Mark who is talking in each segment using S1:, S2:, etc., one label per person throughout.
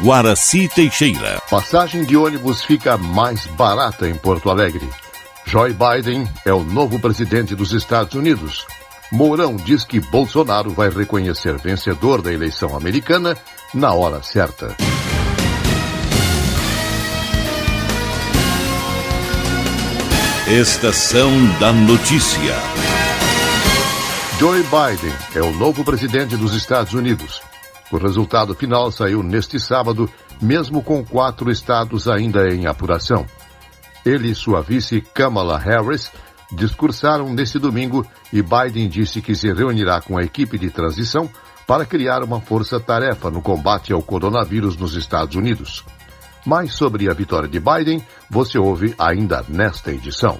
S1: Guaraci Teixeira.
S2: Passagem de ônibus fica mais barata em Porto Alegre. Joe Biden é o novo presidente dos Estados Unidos. Mourão diz que Bolsonaro vai reconhecer vencedor da eleição americana na hora certa.
S1: Estação da Notícia.
S2: Joe Biden é o novo presidente dos Estados Unidos. O resultado final saiu neste sábado, mesmo com quatro estados ainda em apuração. Ele e sua vice Kamala Harris discursaram neste domingo e Biden disse que se reunirá com a equipe de transição para criar uma força-tarefa no combate ao coronavírus nos Estados Unidos. Mais sobre a vitória de Biden você ouve ainda nesta edição.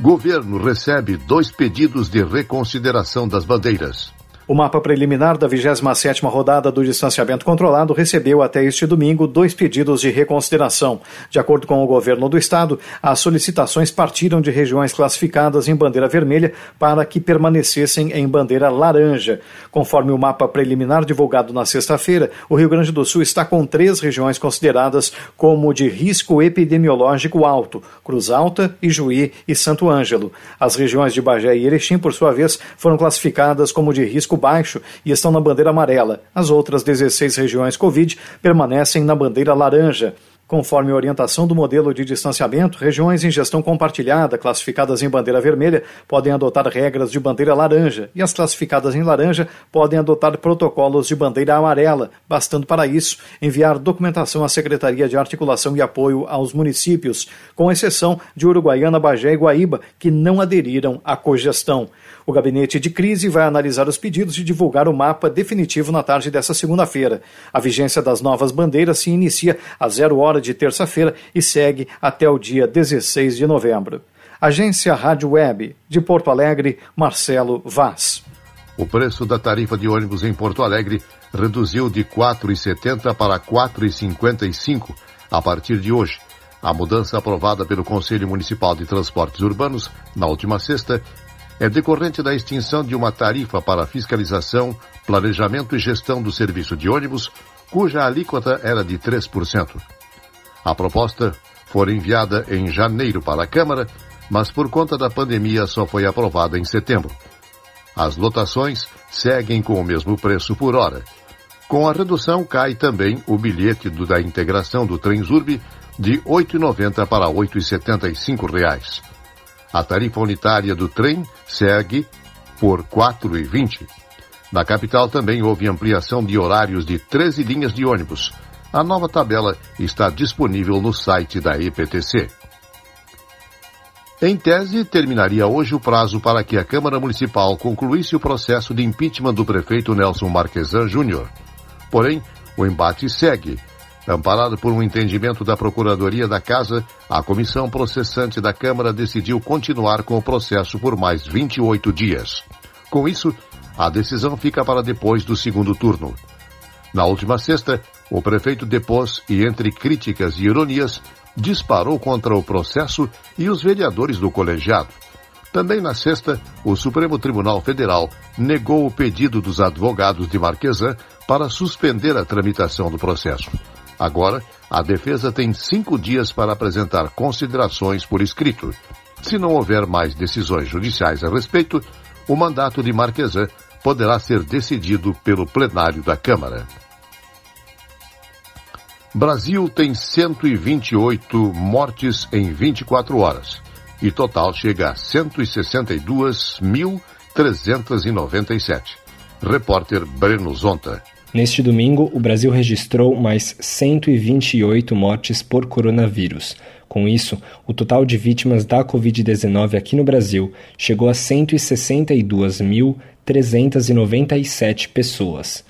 S2: Governo recebe dois pedidos de reconsideração das bandeiras.
S3: O mapa preliminar da 27ª rodada do distanciamento controlado recebeu até este domingo dois pedidos de reconsideração. De acordo com o governo do estado, as solicitações partiram de regiões classificadas em bandeira vermelha para que permanecessem em bandeira laranja. Conforme o mapa preliminar divulgado na sexta-feira, o Rio Grande do Sul está com três regiões consideradas como de risco epidemiológico alto: Cruz Alta, Ijuí e Santo Ângelo. As regiões de Bagé e Erechim, por sua vez, foram classificadas como de risco risco baixo e estão na bandeira amarela. As outras 16 regiões Covid permanecem na bandeira laranja. Conforme a orientação do modelo de distanciamento, regiões em gestão compartilhada, classificadas em bandeira vermelha, podem adotar regras de bandeira laranja, e as classificadas em laranja podem adotar protocolos de bandeira amarela, bastando para isso enviar documentação à Secretaria de Articulação e Apoio aos municípios, com exceção de Uruguaiana, Bagé e Guaíba, que não aderiram à cogestão. O gabinete de crise vai analisar os pedidos e divulgar o mapa definitivo na tarde desta segunda-feira. A vigência das novas bandeiras se inicia às zero hora de terça-feira e segue até o dia 16 de novembro. Agência Rádio Web, de Porto Alegre, Marcelo Vaz.
S2: O preço da tarifa de ônibus em Porto Alegre reduziu de R$ 4,70 para R$ 4,55 a partir de hoje. A mudança aprovada pelo Conselho Municipal de Transportes Urbanos na última sexta é decorrente da extinção de uma tarifa para fiscalização, planejamento e gestão do serviço de ônibus, cuja alíquota era de 3%. A proposta foi enviada em janeiro para a Câmara, mas por conta da pandemia só foi aprovada em setembro. As lotações seguem com o mesmo preço por hora. Com a redução, cai também o bilhete do, da integração do Transurb de R$ 8,90 para R$ 8,75. A tarifa unitária do trem segue por R$ 4,20. Na capital também houve ampliação de horários de 13 linhas de ônibus. A nova tabela está disponível no site da EPTC. Em tese, terminaria hoje o prazo para que a Câmara Municipal concluísse o processo de impeachment do prefeito Nelson Marquesan Júnior. Porém, o embate segue Amparado por um entendimento da Procuradoria da Casa, a comissão processante da Câmara decidiu continuar com o processo por mais 28 dias. Com isso, a decisão fica para depois do segundo turno. Na última sexta, o prefeito depôs e, entre críticas e ironias, disparou contra o processo e os vereadores do colegiado. Também na sexta, o Supremo Tribunal Federal negou o pedido dos advogados de Marquesan para suspender a tramitação do processo. Agora, a defesa tem cinco dias para apresentar considerações por escrito. Se não houver mais decisões judiciais a respeito, o mandato de Marquesan poderá ser decidido pelo plenário da Câmara. Brasil tem 128 mortes em 24 horas e total chega a 162.397. Repórter Breno Zonta.
S4: Neste domingo, o Brasil registrou mais 128 mortes por coronavírus. Com isso, o total de vítimas da Covid-19 aqui no Brasil chegou a 162.397 pessoas.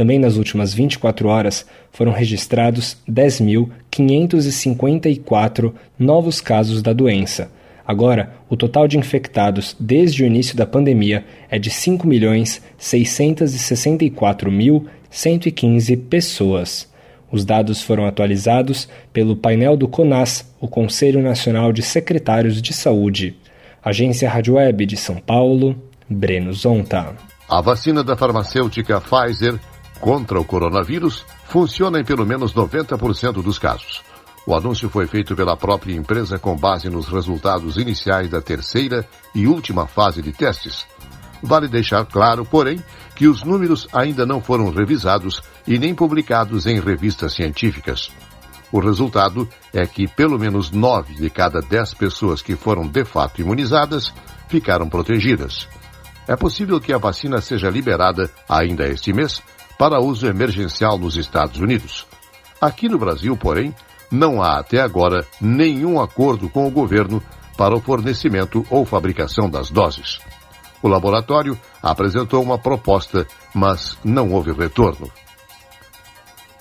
S4: Também nas últimas 24 horas foram registrados 10.554 novos casos da doença Agora, o total de infectados desde o início da pandemia é de 5.664.115 pessoas. Os dados foram atualizados pelo painel do CONAS, o Conselho Nacional de Secretários de Saúde. Agência Rádio Web de São Paulo, Breno Zonta.
S2: A vacina da farmacêutica Pfizer contra o coronavírus funciona em pelo menos 90% dos casos. O anúncio foi feito pela própria empresa com base nos resultados iniciais da terceira e última fase de testes. Vale deixar claro, porém, que os números ainda não foram revisados e nem publicados em revistas científicas. O resultado é que pelo menos nove de cada dez pessoas que foram de fato imunizadas ficaram protegidas. É possível que a vacina seja liberada ainda este mês para uso emergencial nos Estados Unidos. Aqui no Brasil, porém, não há até agora nenhum acordo com o governo para o fornecimento ou fabricação das doses. O laboratório apresentou uma proposta, mas não houve retorno.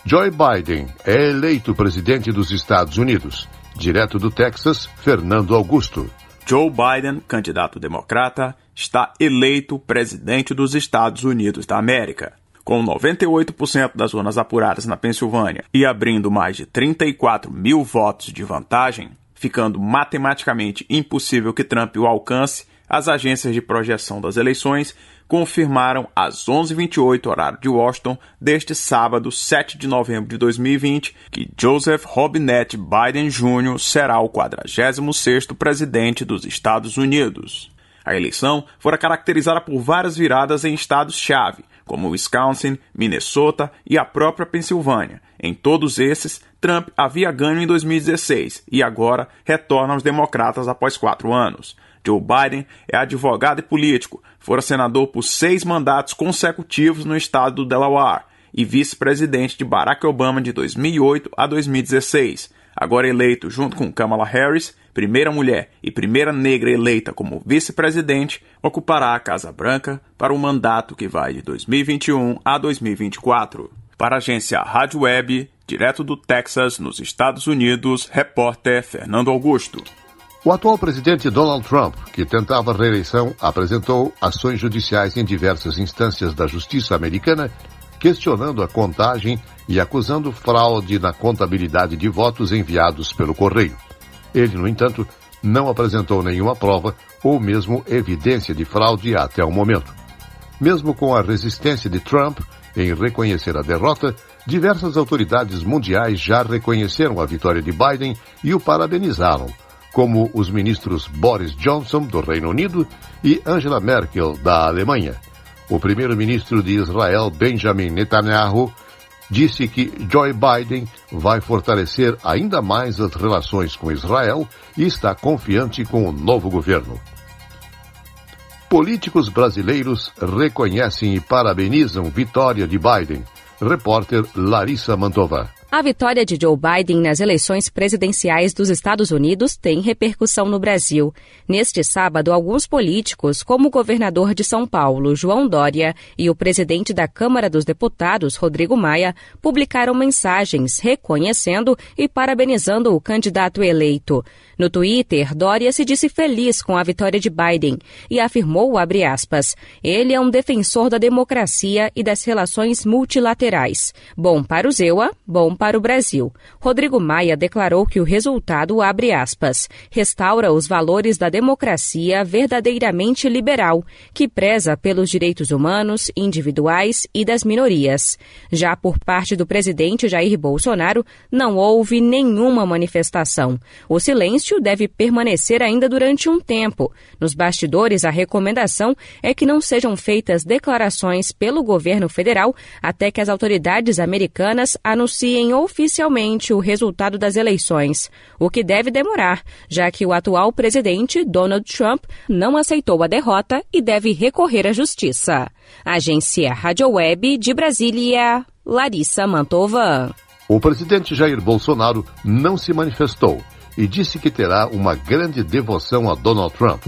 S2: Joe Biden é eleito presidente dos Estados Unidos. Direto do Texas, Fernando Augusto.
S5: Joe Biden, candidato democrata, está eleito presidente dos Estados Unidos da América. Com 98% das urnas apuradas na Pensilvânia e abrindo mais de 34 mil votos de vantagem, ficando matematicamente impossível que Trump o alcance, as agências de projeção das eleições confirmaram às 11h28 horário de Washington deste sábado, 7 de novembro de 2020, que Joseph Robinette Biden Jr. será o 46º presidente dos Estados Unidos. A eleição fora caracterizada por várias viradas em estados-chave, como Wisconsin, Minnesota e a própria Pensilvânia. Em todos esses, Trump havia ganho em 2016 e agora retorna aos democratas após quatro anos. Joe Biden é advogado e político, fora senador por seis mandatos consecutivos no estado do Delaware e vice-presidente de Barack Obama de 2008 a 2016. Agora eleito junto com Kamala Harris, primeira mulher e primeira negra eleita como vice-presidente, ocupará a Casa Branca para um mandato que vai de 2021 a 2024. Para a agência Rádio Web, direto do Texas, nos Estados Unidos, repórter Fernando Augusto.
S2: O atual presidente Donald Trump, que tentava reeleição, apresentou ações judiciais em diversas instâncias da justiça americana, questionando a contagem e acusando fraude na contabilidade de votos enviados pelo correio. Ele, no entanto, não apresentou nenhuma prova ou mesmo evidência de fraude até o momento. Mesmo com a resistência de Trump em reconhecer a derrota, diversas autoridades mundiais já reconheceram a vitória de Biden e o parabenizaram como os ministros Boris Johnson, do Reino Unido, e Angela Merkel, da Alemanha. O primeiro-ministro de Israel, Benjamin Netanyahu, disse que Joe Biden vai fortalecer ainda mais as relações com Israel e está confiante com o novo governo. Políticos brasileiros reconhecem e parabenizam vitória de Biden. Repórter Larissa Mantova.
S6: A vitória de Joe Biden nas eleições presidenciais dos Estados Unidos tem repercussão no Brasil. Neste sábado, alguns políticos, como o governador de São Paulo, João Dória, e o presidente da Câmara dos Deputados, Rodrigo Maia, publicaram mensagens reconhecendo e parabenizando o candidato eleito. No Twitter, Dória se disse feliz com a vitória de Biden e afirmou, aspas, ele é um defensor da democracia e das relações multilaterais. Bom para o Zewa, bom para o Brasil. Rodrigo Maia declarou que o resultado, abre aspas, restaura os valores da democracia verdadeiramente liberal, que preza pelos direitos humanos, individuais e das minorias. Já por parte do presidente Jair Bolsonaro, não houve nenhuma manifestação. O silêncio deve permanecer ainda durante um tempo. Nos bastidores, a recomendação é que não sejam feitas declarações pelo governo federal até que as autoridades americanas anunciem oficialmente o resultado das eleições, o que deve demorar, já que o atual presidente, Donald Trump, não aceitou a derrota e deve recorrer à justiça. Agência Rádio Web de Brasília, Larissa Mantova.
S2: O presidente Jair Bolsonaro não se manifestou e disse que terá uma grande devoção a Donald Trump.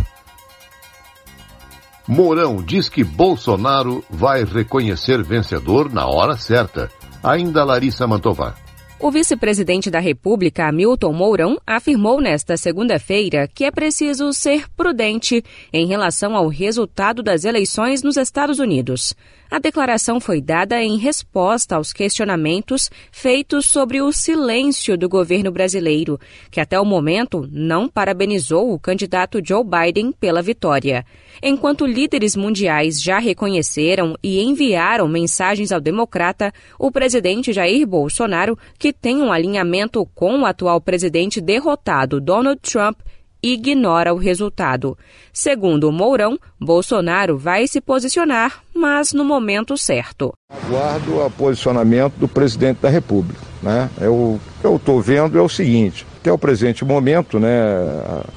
S2: Mourão diz que Bolsonaro vai reconhecer vencedor na hora certa ainda Larissa Mantovar.
S6: O vice-presidente da República, Hamilton Mourão, afirmou nesta segunda-feira que é preciso ser prudente em relação ao resultado das eleições nos Estados Unidos. A declaração foi dada em resposta aos questionamentos feitos sobre o silêncio do governo brasileiro, que até o momento não parabenizou o candidato Joe Biden pela vitória. Enquanto líderes mundiais já reconheceram e enviaram mensagens ao democrata, o presidente Jair Bolsonaro, que tem um alinhamento com o atual presidente derrotado Donald Trump, ignora o resultado. Segundo Mourão, Bolsonaro vai se posicionar, mas no momento certo.
S7: Aguardo o posicionamento do presidente da República. Né? Eu estou vendo é o seguinte: até o presente momento, né,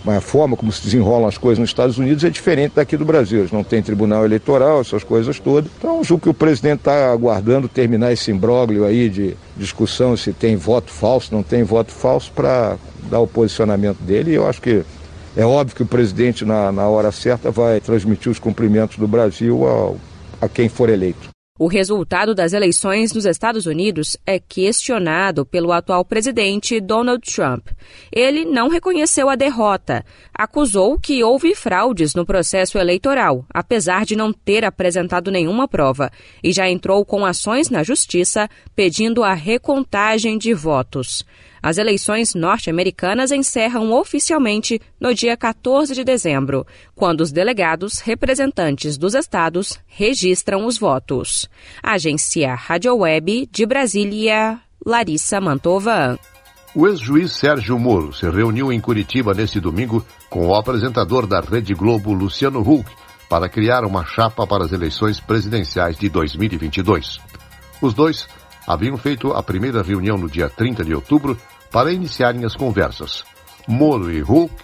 S7: a, a, forma como se desenrolam as coisas nos Estados Unidos é diferente daqui do Brasil. Não têm tribunal eleitoral, essas coisas todas. Então, julgo que o presidente está aguardando terminar esse imbróglio aí de discussão se tem voto falso, não tem voto falso, para dar o posicionamento dele. E eu acho que é óbvio que o presidente, na, na hora certa, vai transmitir os cumprimentos do Brasil ao, a quem for eleito.
S6: O resultado das eleições nos Estados Unidos é questionado pelo atual presidente Donald Trump. Ele não reconheceu a derrota, acusou que houve fraudes no processo eleitoral, apesar de não ter apresentado nenhuma prova, e já entrou com ações na justiça pedindo a recontagem de votos. As eleições norte-americanas encerram oficialmente no dia 14 de dezembro, quando os delegados representantes dos estados registram os votos. Agência Rádio Web de Brasília, Larissa Mantova.
S2: O ex-juiz Sérgio Moro se reuniu em Curitiba neste domingo com o apresentador da Rede Globo, Luciano Huck, para criar uma chapa para as eleições presidenciais de 2022. Os dois haviam feito a primeira reunião no dia 30 de outubro para iniciarem as conversas. Moro e Hulk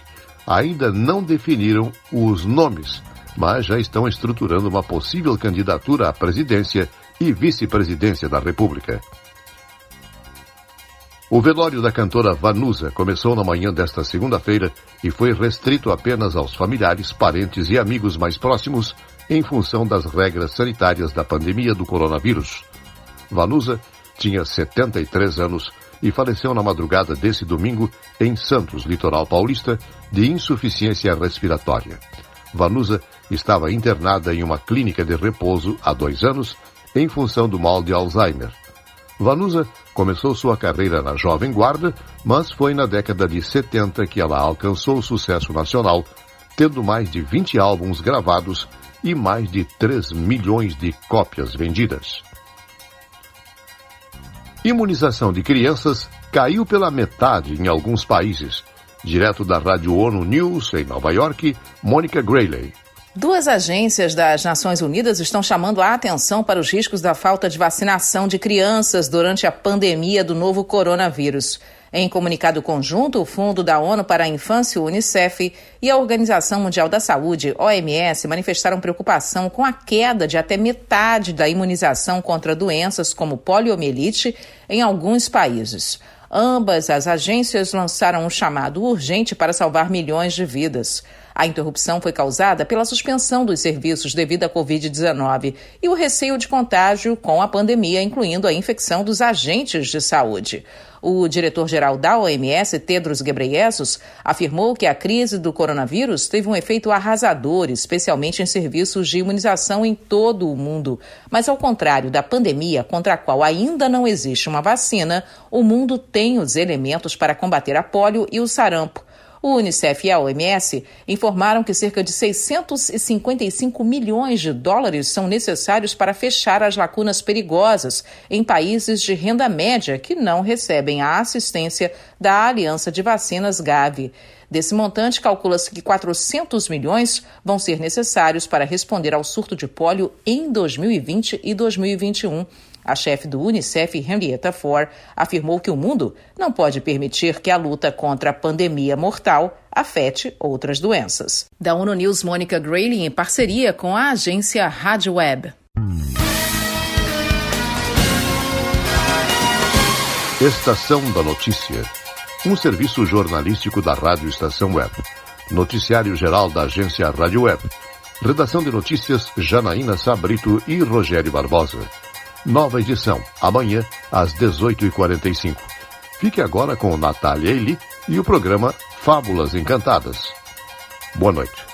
S2: ainda não definiram os nomes, mas já estão estruturando uma possível candidatura à presidência e vice-presidência da República. O velório da cantora Vanusa começou na manhã desta segunda-feira e foi restrito apenas aos familiares, parentes e amigos mais próximos em função das regras sanitárias da pandemia do coronavírus. Vanusa tinha 73 anos e faleceu na madrugada desse domingo em Santos, litoral paulista, de insuficiência respiratória. Vanusa estava internada em uma clínica de repouso há dois anos em função do mal de Alzheimer. Vanusa começou sua carreira na Jovem Guarda, mas foi na década de 70 que ela alcançou o sucesso nacional, tendo mais de 20 álbuns gravados e mais de 3 milhões de cópias vendidas. Imunização de crianças caiu pela metade em alguns países. Direto da Rádio ONU News, em Nova York, Mônica Grayley.
S8: Duas agências das Nações Unidas estão chamando a atenção para os riscos da falta de vacinação de crianças durante a pandemia do novo coronavírus. Em comunicado conjunto, o Fundo da ONU para a Infância, o Unicef, e a Organização Mundial da Saúde, OMS, manifestaram preocupação com a queda de até metade da imunização contra doenças como poliomielite em alguns países. Ambas as agências lançaram um chamado urgente para salvar milhões de vidas. A interrupção foi causada pela suspensão dos serviços devido à Covid-19 e o receio de contágio com a pandemia, incluindo a infecção dos agentes de saúde. O diretor-geral da OMS, Tedros Ghebreyesus, afirmou que a crise do coronavírus teve um efeito arrasador, especialmente em serviços de imunização em todo o mundo. Mas, ao contrário da pandemia, contra a qual ainda não existe uma vacina, o mundo tem os elementos para combater a polio e o sarampo. O Unicef e a OMS informaram que cerca de 655 milhões de dólares são necessários para fechar as lacunas perigosas em países de renda média que não recebem a assistência da Aliança de Vacinas Gavi. Desse montante, calcula-se que 400 milhões vão ser necessários para responder ao surto de pólio em 2020 e 2021. A chefe do Unicef, Henrietta Ford, afirmou que o mundo não pode permitir que a luta contra a pandemia mortal afete outras doenças. Da ONU News, Mônica Grayley, em parceria com a agência Rádio Web.
S2: Estação da Notícia. Um serviço jornalístico da Rádio Estação Web. Noticiário geral da agência Rádio Web. Redação de notícias Janaína Sabrito e Rogério Barbosa. Nova edição, amanhã, às 18h45. Fique agora com Natália Eli e o programa Fábulas Encantadas. Boa noite.